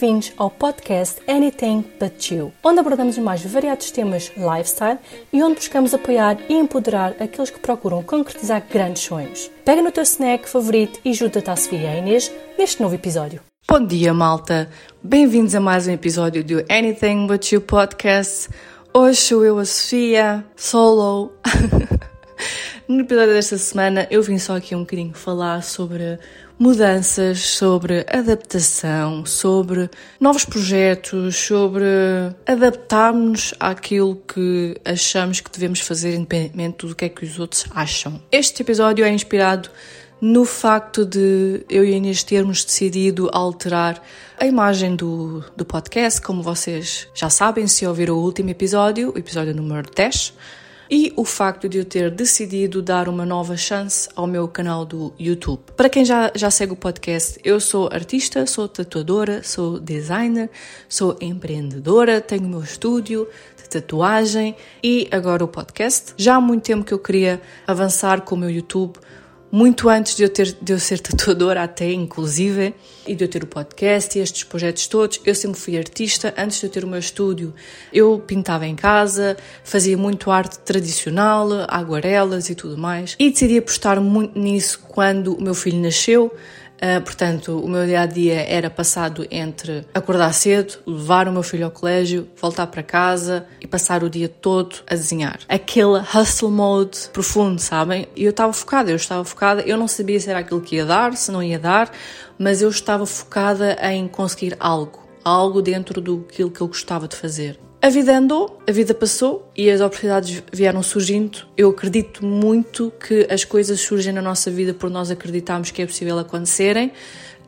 Bem-vindos ao podcast Anything But You, onde abordamos os mais variados temas lifestyle e onde buscamos apoiar e empoderar aqueles que procuram concretizar grandes sonhos. Pega no teu snack favorito e junta-te à Sofia e à Inês neste novo episódio. Bom dia, malta! Bem-vindos a mais um episódio do Anything But You podcast. Hoje sou eu, a Sofia, solo. no episódio desta semana eu vim só aqui um bocadinho falar sobre mudanças, sobre adaptação, sobre novos projetos, sobre adaptarmos àquilo que achamos que devemos fazer, independentemente do que é que os outros acham. Este episódio é inspirado no facto de eu e a Inês termos decidido alterar a imagem do, do podcast, como vocês já sabem, se ouviram o último episódio, o episódio número 10 e o facto de eu ter decidido dar uma nova chance ao meu canal do YouTube. Para quem já, já segue o podcast, eu sou artista, sou tatuadora, sou designer, sou empreendedora, tenho o meu estúdio de tatuagem e agora o podcast. Já há muito tempo que eu queria avançar com o meu YouTube muito antes de eu, ter, de eu ser tatuadora, até inclusive, e de eu ter o podcast e estes projetos todos, eu sempre fui artista. Antes de eu ter o meu estúdio, eu pintava em casa, fazia muito arte tradicional, aguarelas e tudo mais. E decidi apostar muito nisso quando o meu filho nasceu. Uh, portanto, o meu dia a dia era passado entre acordar cedo, levar o meu filho ao colégio, voltar para casa e passar o dia todo a desenhar. Aquele hustle mode profundo, sabem? E eu estava focada, eu estava focada, eu não sabia se era aquilo que ia dar, se não ia dar, mas eu estava focada em conseguir algo, algo dentro do que eu gostava de fazer. A vida andou, a vida passou e as oportunidades vieram surgindo. Eu acredito muito que as coisas surgem na nossa vida por nós acreditarmos que é possível acontecerem.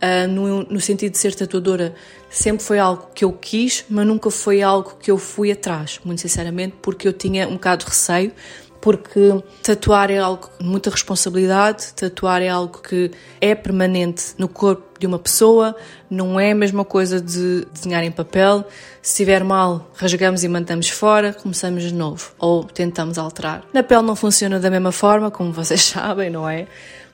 Uh, no, no, sentido de ser tatuadora, sempre foi algo que eu quis, mas nunca foi algo que eu fui atrás, muito sinceramente, porque eu tinha um bocado de receio porque tatuar é algo muita responsabilidade, tatuar é algo que é permanente no corpo de uma pessoa, não é a mesma coisa de desenhar em papel. Se estiver mal, rasgamos e mandamos fora, começamos de novo ou tentamos alterar. Na pele não funciona da mesma forma, como vocês sabem, não é?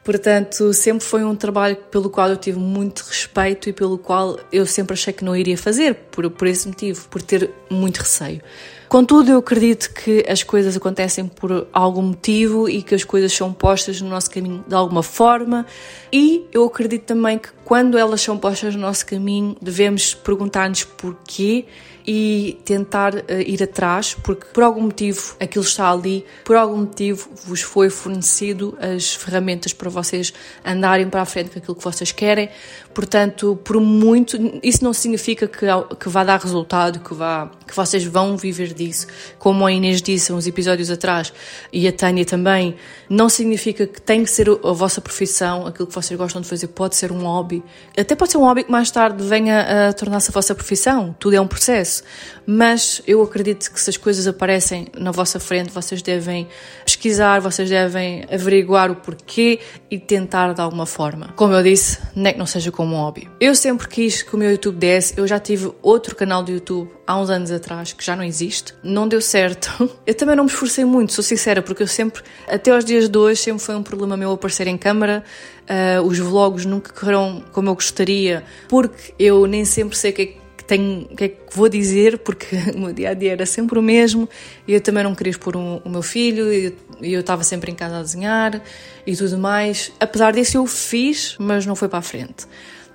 Portanto, sempre foi um trabalho pelo qual eu tive muito respeito e pelo qual eu sempre achei que não iria fazer, por, por esse motivo, por ter muito receio. Contudo, eu acredito que as coisas acontecem por algum motivo e que as coisas são postas no nosso caminho de alguma forma, e eu acredito também que quando elas são postas no nosso caminho, devemos perguntar-nos porquê e tentar uh, ir atrás, porque por algum motivo aquilo está ali, por algum motivo vos foi fornecido as ferramentas para vocês andarem para a frente com aquilo que vocês querem. Portanto, por muito, isso não significa que, que vá dar resultado, que, vá, que vocês vão viver disso. Como a Inês disse uns episódios atrás, e a Tânia também, não significa que tem que ser a vossa profissão, aquilo que vocês gostam de fazer pode ser um hobby. Até pode ser um hobby que mais tarde venha a tornar-se a vossa profissão. Tudo é um processo. Mas eu acredito que se as coisas aparecem na vossa frente, vocês devem pesquisar, vocês devem averiguar o porquê e tentar de alguma forma. Como eu disse, nem que não seja como um hobby. Eu sempre quis que o meu YouTube desse, eu já tive outro canal do YouTube há uns anos atrás que já não existe, não deu certo. Eu também não me esforcei muito, sou sincera, porque eu sempre, até aos dias de hoje, sempre foi um problema meu aparecer em câmara. Uh, os vlogs nunca correram como eu gostaria, porque eu nem sempre sei o que é tenho, o que é que vou dizer, porque o meu dia a dia era sempre o mesmo e eu também não queria expor um, o meu filho e eu estava sempre em casa a desenhar e tudo mais. Apesar disso, eu fiz, mas não foi para a frente.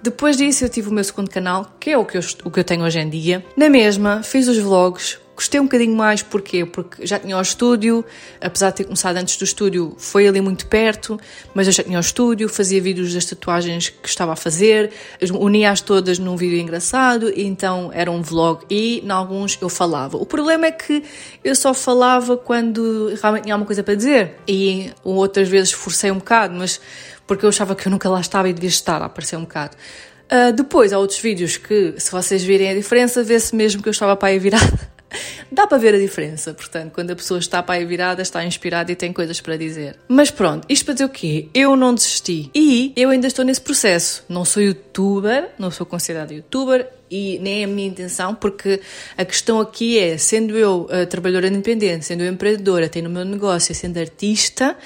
Depois disso, eu tive o meu segundo canal, que é o que eu, o que eu tenho hoje em dia. Na mesma, fiz os vlogs, Gostei um bocadinho mais, porquê? Porque já tinha o estúdio, apesar de ter começado antes do estúdio, foi ali muito perto, mas eu já tinha o estúdio, fazia vídeos das tatuagens que estava a fazer, unia-as todas num vídeo engraçado, então era um vlog e, em alguns, eu falava. O problema é que eu só falava quando realmente tinha alguma coisa para dizer, e outras vezes forcei um bocado, mas porque eu achava que eu nunca lá estava e devia estar a aparecer um bocado. Uh, depois há outros vídeos que, se vocês virem a diferença, vê-se mesmo que eu estava para aí virada. Dá para ver a diferença, portanto, quando a pessoa está para aí virada, está inspirada e tem coisas para dizer. Mas pronto, isto para dizer o quê? Eu não desisti. E eu ainda estou nesse processo. Não sou youtuber, não sou considerada youtuber e nem é a minha intenção, porque a questão aqui é, sendo eu uh, trabalhadora independente, sendo eu empreendedora, tendo o meu negócio, sendo artista,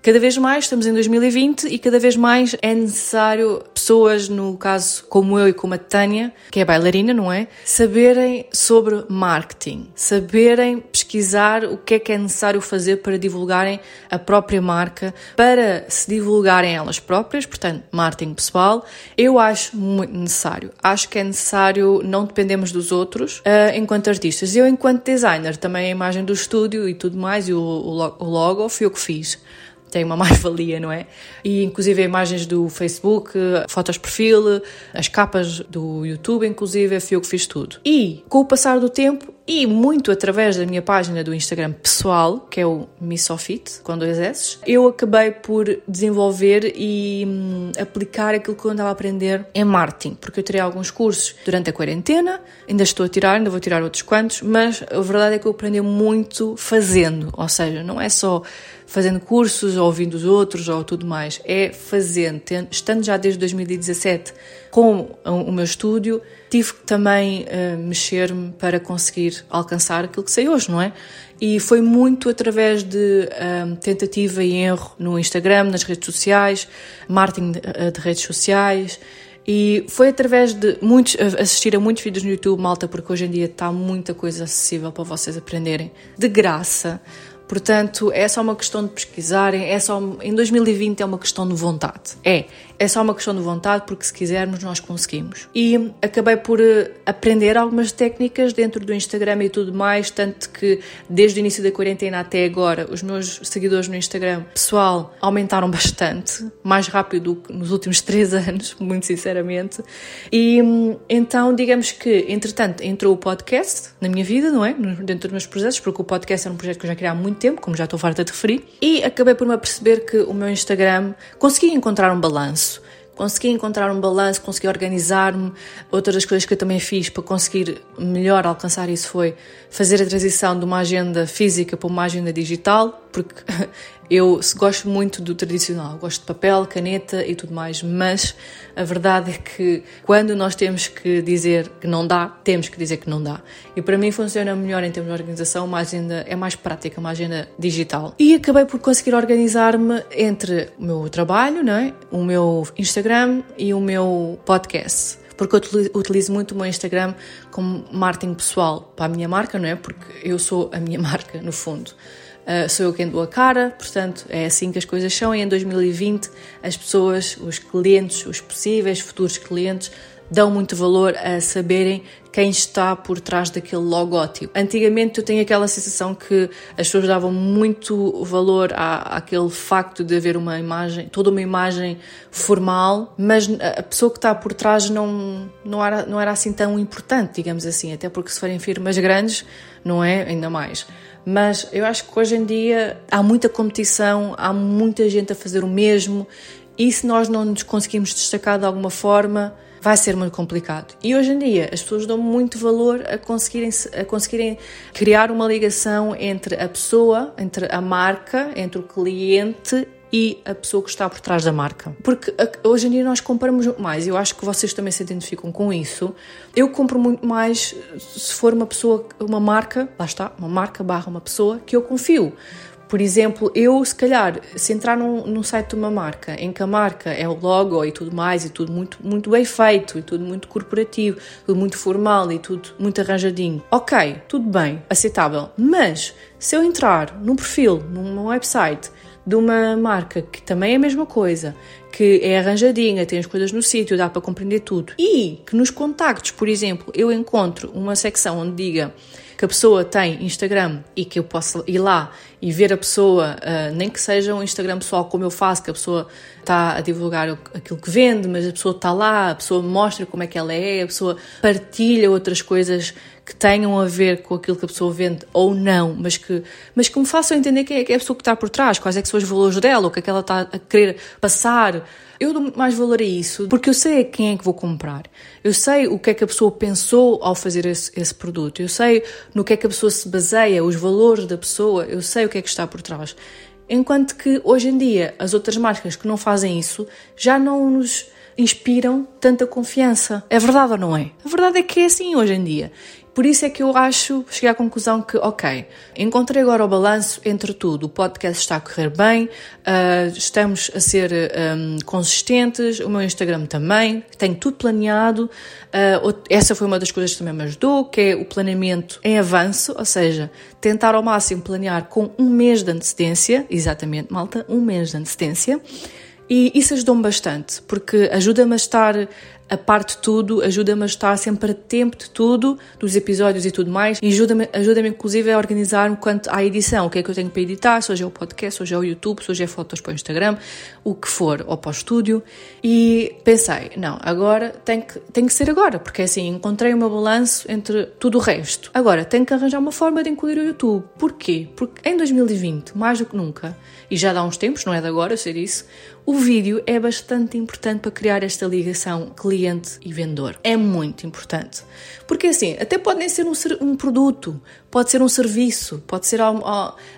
Cada vez mais estamos em 2020 e cada vez mais é necessário pessoas, no caso como eu e como a Tânia, que é bailarina, não é? Saberem sobre marketing, saberem pesquisar o que é que é necessário fazer para divulgarem a própria marca, para se divulgarem elas próprias, portanto, marketing pessoal, eu acho muito necessário. Acho que é necessário não dependemos dos outros uh, enquanto artistas. Eu, enquanto designer, também a imagem do estúdio e tudo mais, e o, o logo, fui eu que fiz tem uma mais-valia, não é? E inclusive imagens do Facebook, fotos de perfil, as capas do YouTube, inclusive, fui eu que fiz tudo. E com o passar do tempo, e muito através da minha página do Instagram pessoal, que é o Missofit, com dois S, eu acabei por desenvolver e hum, aplicar aquilo que eu andava a aprender em marketing, porque eu tirei alguns cursos durante a quarentena, ainda estou a tirar, ainda vou tirar outros quantos, mas a verdade é que eu aprendi muito fazendo, ou seja, não é só fazendo cursos, ou ouvindo os outros, ou tudo mais. É fazendo. Estando já desde 2017 com o meu estúdio, tive que também uh, mexer-me para conseguir alcançar aquilo que sei hoje, não é? E foi muito através de um, tentativa e erro no Instagram, nas redes sociais, marketing de, eh, de redes sociais. E foi através de muitos, assistir a muitos vídeos no YouTube, malta, porque hoje em dia está muita coisa acessível para vocês aprenderem de graça. Portanto, é só uma questão de pesquisarem, é só em 2020 é uma questão de vontade. É, é só uma questão de vontade, porque se quisermos, nós conseguimos. E acabei por eh, aprender algumas técnicas dentro do Instagram e tudo mais, tanto que desde o início da quarentena até agora, os meus seguidores no Instagram pessoal aumentaram bastante, mais rápido do que nos últimos três anos, muito sinceramente. E então, digamos que, entretanto, entrou o podcast na minha vida, não é? Dentro dos meus projetos, porque o podcast era um projeto que eu já queria há muito tempo, como já estou farta de referir, e acabei por me aperceber que o meu Instagram consegui encontrar um balanço consegui encontrar um balanço, consegui organizar-me. Outra das coisas que eu também fiz para conseguir melhor alcançar isso foi fazer a transição de uma agenda física para uma agenda digital, porque eu gosto muito do tradicional, gosto de papel, caneta e tudo mais, mas a verdade é que quando nós temos que dizer que não dá, temos que dizer que não dá. E para mim funciona melhor em termos de organização, uma agenda é mais prática, uma agenda digital. E acabei por conseguir organizar-me entre o meu trabalho, não é? o meu Instagram e o meu podcast porque eu utilizo muito o meu Instagram como marketing pessoal para a minha marca, não é? Porque eu sou a minha marca, no fundo. Uh, sou eu quem dou a cara, portanto é assim que as coisas são. E em 2020 as pessoas, os clientes, os possíveis futuros clientes, dão muito valor a saberem quem está por trás daquele logótipo. Antigamente eu tenho aquela sensação que as pessoas davam muito valor à, àquele facto de haver uma imagem, toda uma imagem formal, mas a pessoa que está por trás não, não, era, não era assim tão importante, digamos assim, até porque se forem firmas grandes, não é? Ainda mais. Mas eu acho que hoje em dia há muita competição, há muita gente a fazer o mesmo e se nós não nos conseguimos destacar de alguma forma, vai ser muito complicado. E hoje em dia as pessoas dão muito valor a conseguirem, a conseguirem criar uma ligação entre a pessoa, entre a marca, entre o cliente e a pessoa que está por trás da marca. Porque hoje em dia nós compramos mais, eu acho que vocês também se identificam com isso. Eu compro muito mais se for uma pessoa, uma marca, lá está, uma marca barra uma pessoa que eu confio. Por exemplo, eu, se calhar, se entrar num, num, site de uma marca, em que a marca é o logo e tudo mais, e tudo muito, muito bem feito, e tudo muito corporativo, tudo muito formal e tudo muito arranjadinho, ok, tudo bem, aceitável. Mas, se eu entrar num perfil, num website, de uma marca que também é a mesma coisa, que é arranjadinha, tem as coisas no sítio, dá para compreender tudo, e que nos contactos, por exemplo, eu encontro uma secção onde diga que a pessoa tem Instagram e que eu posso ir lá e ver a pessoa, uh, nem que seja um Instagram pessoal como eu faço, que a pessoa está a divulgar aquilo que vende, mas a pessoa está lá, a pessoa mostra como é que ela é, a pessoa partilha outras coisas que tenham a ver com aquilo que a pessoa vende ou não, mas que, mas que me façam entender quem é, que é a pessoa que está por trás, quais é que são os valores dela, o que é que ela está a querer passar. Eu dou mais valor a isso porque eu sei quem é que vou comprar. Eu sei o que é que a pessoa pensou ao fazer esse, esse produto. Eu sei no que é que a pessoa se baseia, os valores da pessoa. Eu sei o que é que está por trás. Enquanto que hoje em dia as outras marcas que não fazem isso já não nos inspiram tanta confiança. É verdade ou não é? A verdade é que é assim hoje em dia. Por isso é que eu acho, cheguei à conclusão que, ok, encontrei agora o balanço entre tudo. O podcast está a correr bem, uh, estamos a ser um, consistentes, o meu Instagram também, tenho tudo planeado. Uh, essa foi uma das coisas que também me ajudou, que é o planeamento em avanço, ou seja, tentar ao máximo planear com um mês de antecedência, exatamente, malta, um mês de antecedência. E isso ajudou-me bastante, porque ajuda-me a estar a parte de tudo, ajuda-me a estar sempre a tempo de tudo, dos episódios e tudo mais, e ajuda-me ajuda inclusive a organizar-me quanto à edição, o que é que eu tenho para editar, se hoje é o podcast, se hoje é o YouTube, se hoje é fotos para o Instagram, o que for, ou para o estúdio, e pensei, não, agora tem que, tem que ser agora, porque assim, encontrei o meu balanço entre tudo o resto. Agora, tenho que arranjar uma forma de incluir o YouTube. Porquê? Porque em 2020, mais do que nunca, e já dá uns tempos, não é de agora, eu sei disso, o vídeo é bastante importante para criar esta ligação cliente e vendedor. É muito importante. Porque assim, até pode nem ser um, um produto, pode ser um serviço, pode ser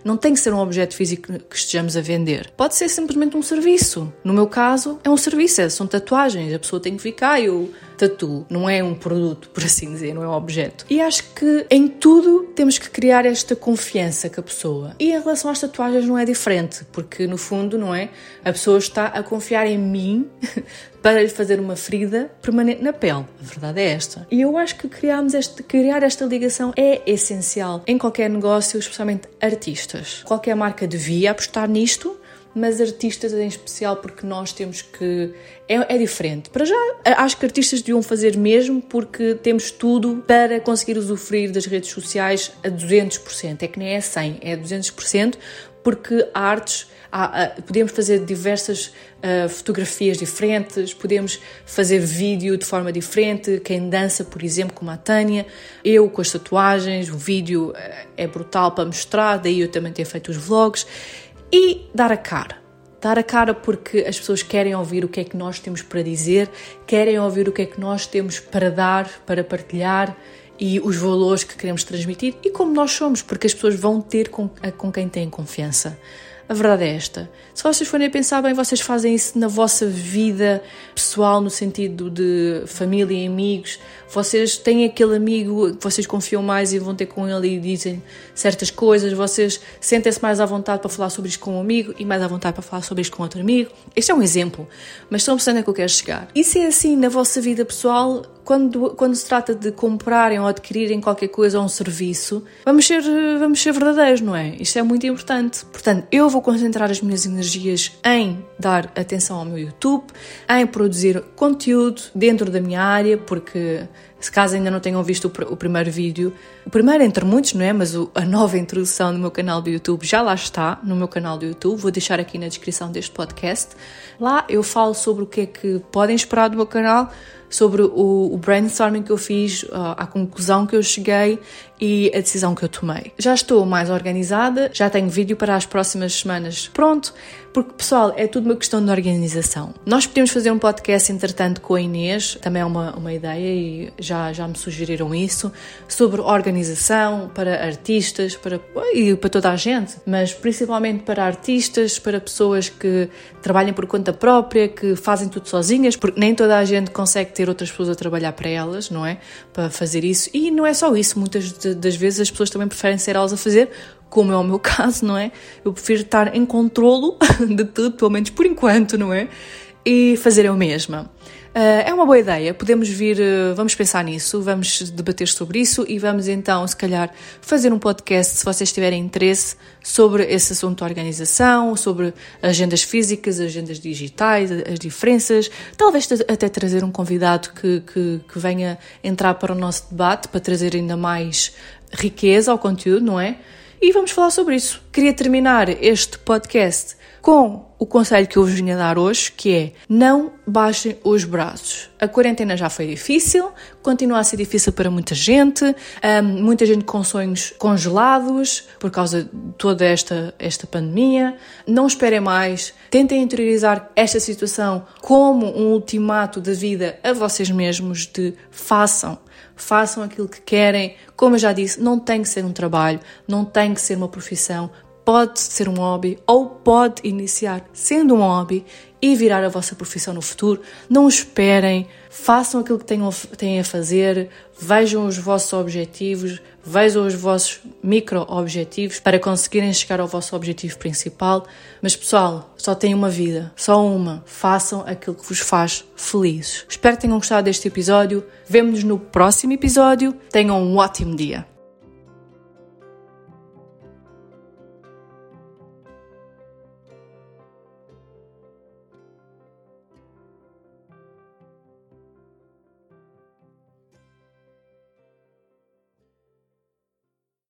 não tem que ser um objeto físico que estejamos a vender. Pode ser simplesmente um serviço. No meu caso, é um serviço, é, são tatuagens. A pessoa tem que ficar, eu tatu, não é um produto, por assim dizer, não é um objeto. E acho que em tudo temos que criar esta confiança com a pessoa. E em relação às tatuagens não é diferente, porque no fundo, não é? A pessoa está a confiar em mim para lhe fazer uma ferida permanente na pele. A verdade é esta. E eu acho que criarmos este, criar esta ligação é essencial em qualquer negócio, especialmente artistas. Qualquer marca devia apostar nisto mas artistas em especial porque nós temos que. É, é, diferente. Para já, acho que artistas deviam fazer mesmo porque temos tudo para conseguir usufruir das redes sociais a 200%. É que nem é 100%, é 200%, porque artes. Há, há, podemos fazer diversas uh, fotografias diferentes, podemos fazer vídeo de forma diferente. Quem dança, por exemplo, como a Tânia, eu com as tatuagens, o vídeo uh, é brutal para mostrar, daí eu também tenho feito os vlogs e dar a cara. Dar a cara porque as pessoas querem ouvir o que é que nós temos para dizer, querem ouvir o que é que nós temos para dar, para partilhar e os valores que queremos transmitir e como nós somos, porque as pessoas vão ter com, com quem têm confiança. A verdade é esta. Se vocês forem a pensar bem, vocês fazem isso na vossa vida pessoal, no sentido de família e amigos. Vocês têm aquele amigo que vocês confiam mais e vão ter com ele e dizem certas coisas. Vocês sentem-se mais à vontade para falar sobre isto com um amigo e mais à vontade para falar sobre isto com outro amigo. Este é um exemplo, mas estão a que eu quero chegar. E se é assim na vossa vida pessoal, quando, quando se trata de comprarem ou adquirirem qualquer coisa ou um serviço, vamos ser, vamos ser verdadeiros, não é? Isto é muito importante. Portanto, eu vou concentrar as minhas energias em dar atenção ao meu YouTube, em produzir conteúdo dentro da minha área, porque se caso ainda não tenham visto o, o, primeiro vídeo, o primeiro entre muitos, não é? Mas o, a nova introdução do meu canal do YouTube já lá está, no meu canal do YouTube. Vou deixar aqui na descrição deste podcast. Lá eu falo sobre o que é que podem esperar do meu canal, sobre o, o brainstorming que eu fiz, a conclusão que eu cheguei e a decisão que eu tomei. Já estou mais organizada, já tenho vídeo para as próximas semanas pronto, porque pessoal, é tudo uma questão de organização. Nós podemos fazer um podcast, entretanto, com a Inês, também é uma, uma ideia e já, já me sugeriram isso, sobre organização para artistas, para, e para toda a gente, mas principalmente para artistas, para pessoas que trabalham por conta própria, que fazem tudo sozinhas, porque nem toda a gente consegue ter outras pessoas a trabalhar para elas, não é? Para fazer isso. E não é só isso, muitas das vezes as pessoas também preferem ser elas a fazer, como é o meu caso, não é? Eu prefiro estar em controlo de tudo, pelo menos por enquanto, não é? E fazer eu mesma. Uh, é uma boa ideia, podemos vir, uh, vamos pensar nisso, vamos debater sobre isso e vamos então, se calhar, fazer um podcast, se vocês tiverem interesse, sobre esse assunto de organização, sobre agendas físicas, agendas digitais, as diferenças, talvez até trazer um convidado que, que, que venha entrar para o nosso debate, para trazer ainda mais riqueza ao conteúdo, não é? E vamos falar sobre isso. Queria terminar este podcast com o conselho que eu vos vim a dar hoje, que é não baixem os braços. A quarentena já foi difícil, continua a ser difícil para muita gente, um, muita gente com sonhos congelados por causa de toda esta, esta pandemia. Não esperem mais, tentem interiorizar esta situação como um ultimato da vida a vocês mesmos de façam façam aquilo que querem. Como eu já disse, não tem que ser um trabalho, não tem que ser uma profissão, pode ser um hobby ou pode iniciar sendo um hobby e virar a vossa profissão no futuro. Não esperem, façam aquilo que têm a fazer, vejam os vossos objetivos, vejam os vossos micro-objetivos para conseguirem chegar ao vosso objetivo principal. Mas pessoal, só tem uma vida, só uma. Façam aquilo que vos faz felizes. Espero que tenham gostado deste episódio. Vemo-nos no próximo episódio. Tenham um ótimo dia.